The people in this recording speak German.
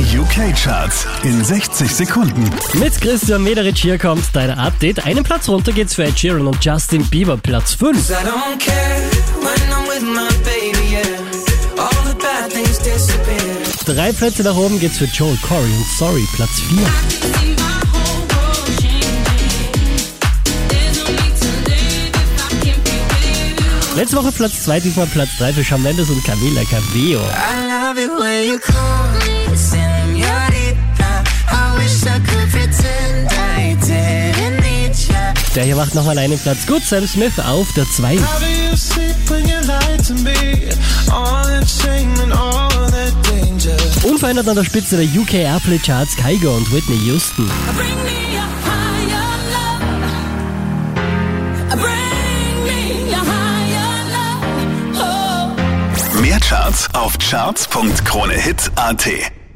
Die UK-Charts in 60 Sekunden. Mit Christian Mederich hier kommt dein Update. Einen Platz runter geht's für Ed Sheeran und Justin Bieber, Platz 5. I don't care when I'm with my baby, yeah. All the bad things disappear. Drei Plätze nach oben geht's für Joel Corey und Sorry, Platz 4. Letzte Woche Platz 2, diesmal Platz 3 für Shawn Mendes und Camila Cabello. I love it when you call me Der hier macht nochmal einen Platz gut, Sam Smith auf der 2. How do you sleep when you lie to me? All that shame and all that danger. Unverändert an der Spitze der UK Airplay Charts Kygo und Whitney Houston. Oh. Mehr Charts auf charts.kronehit.at.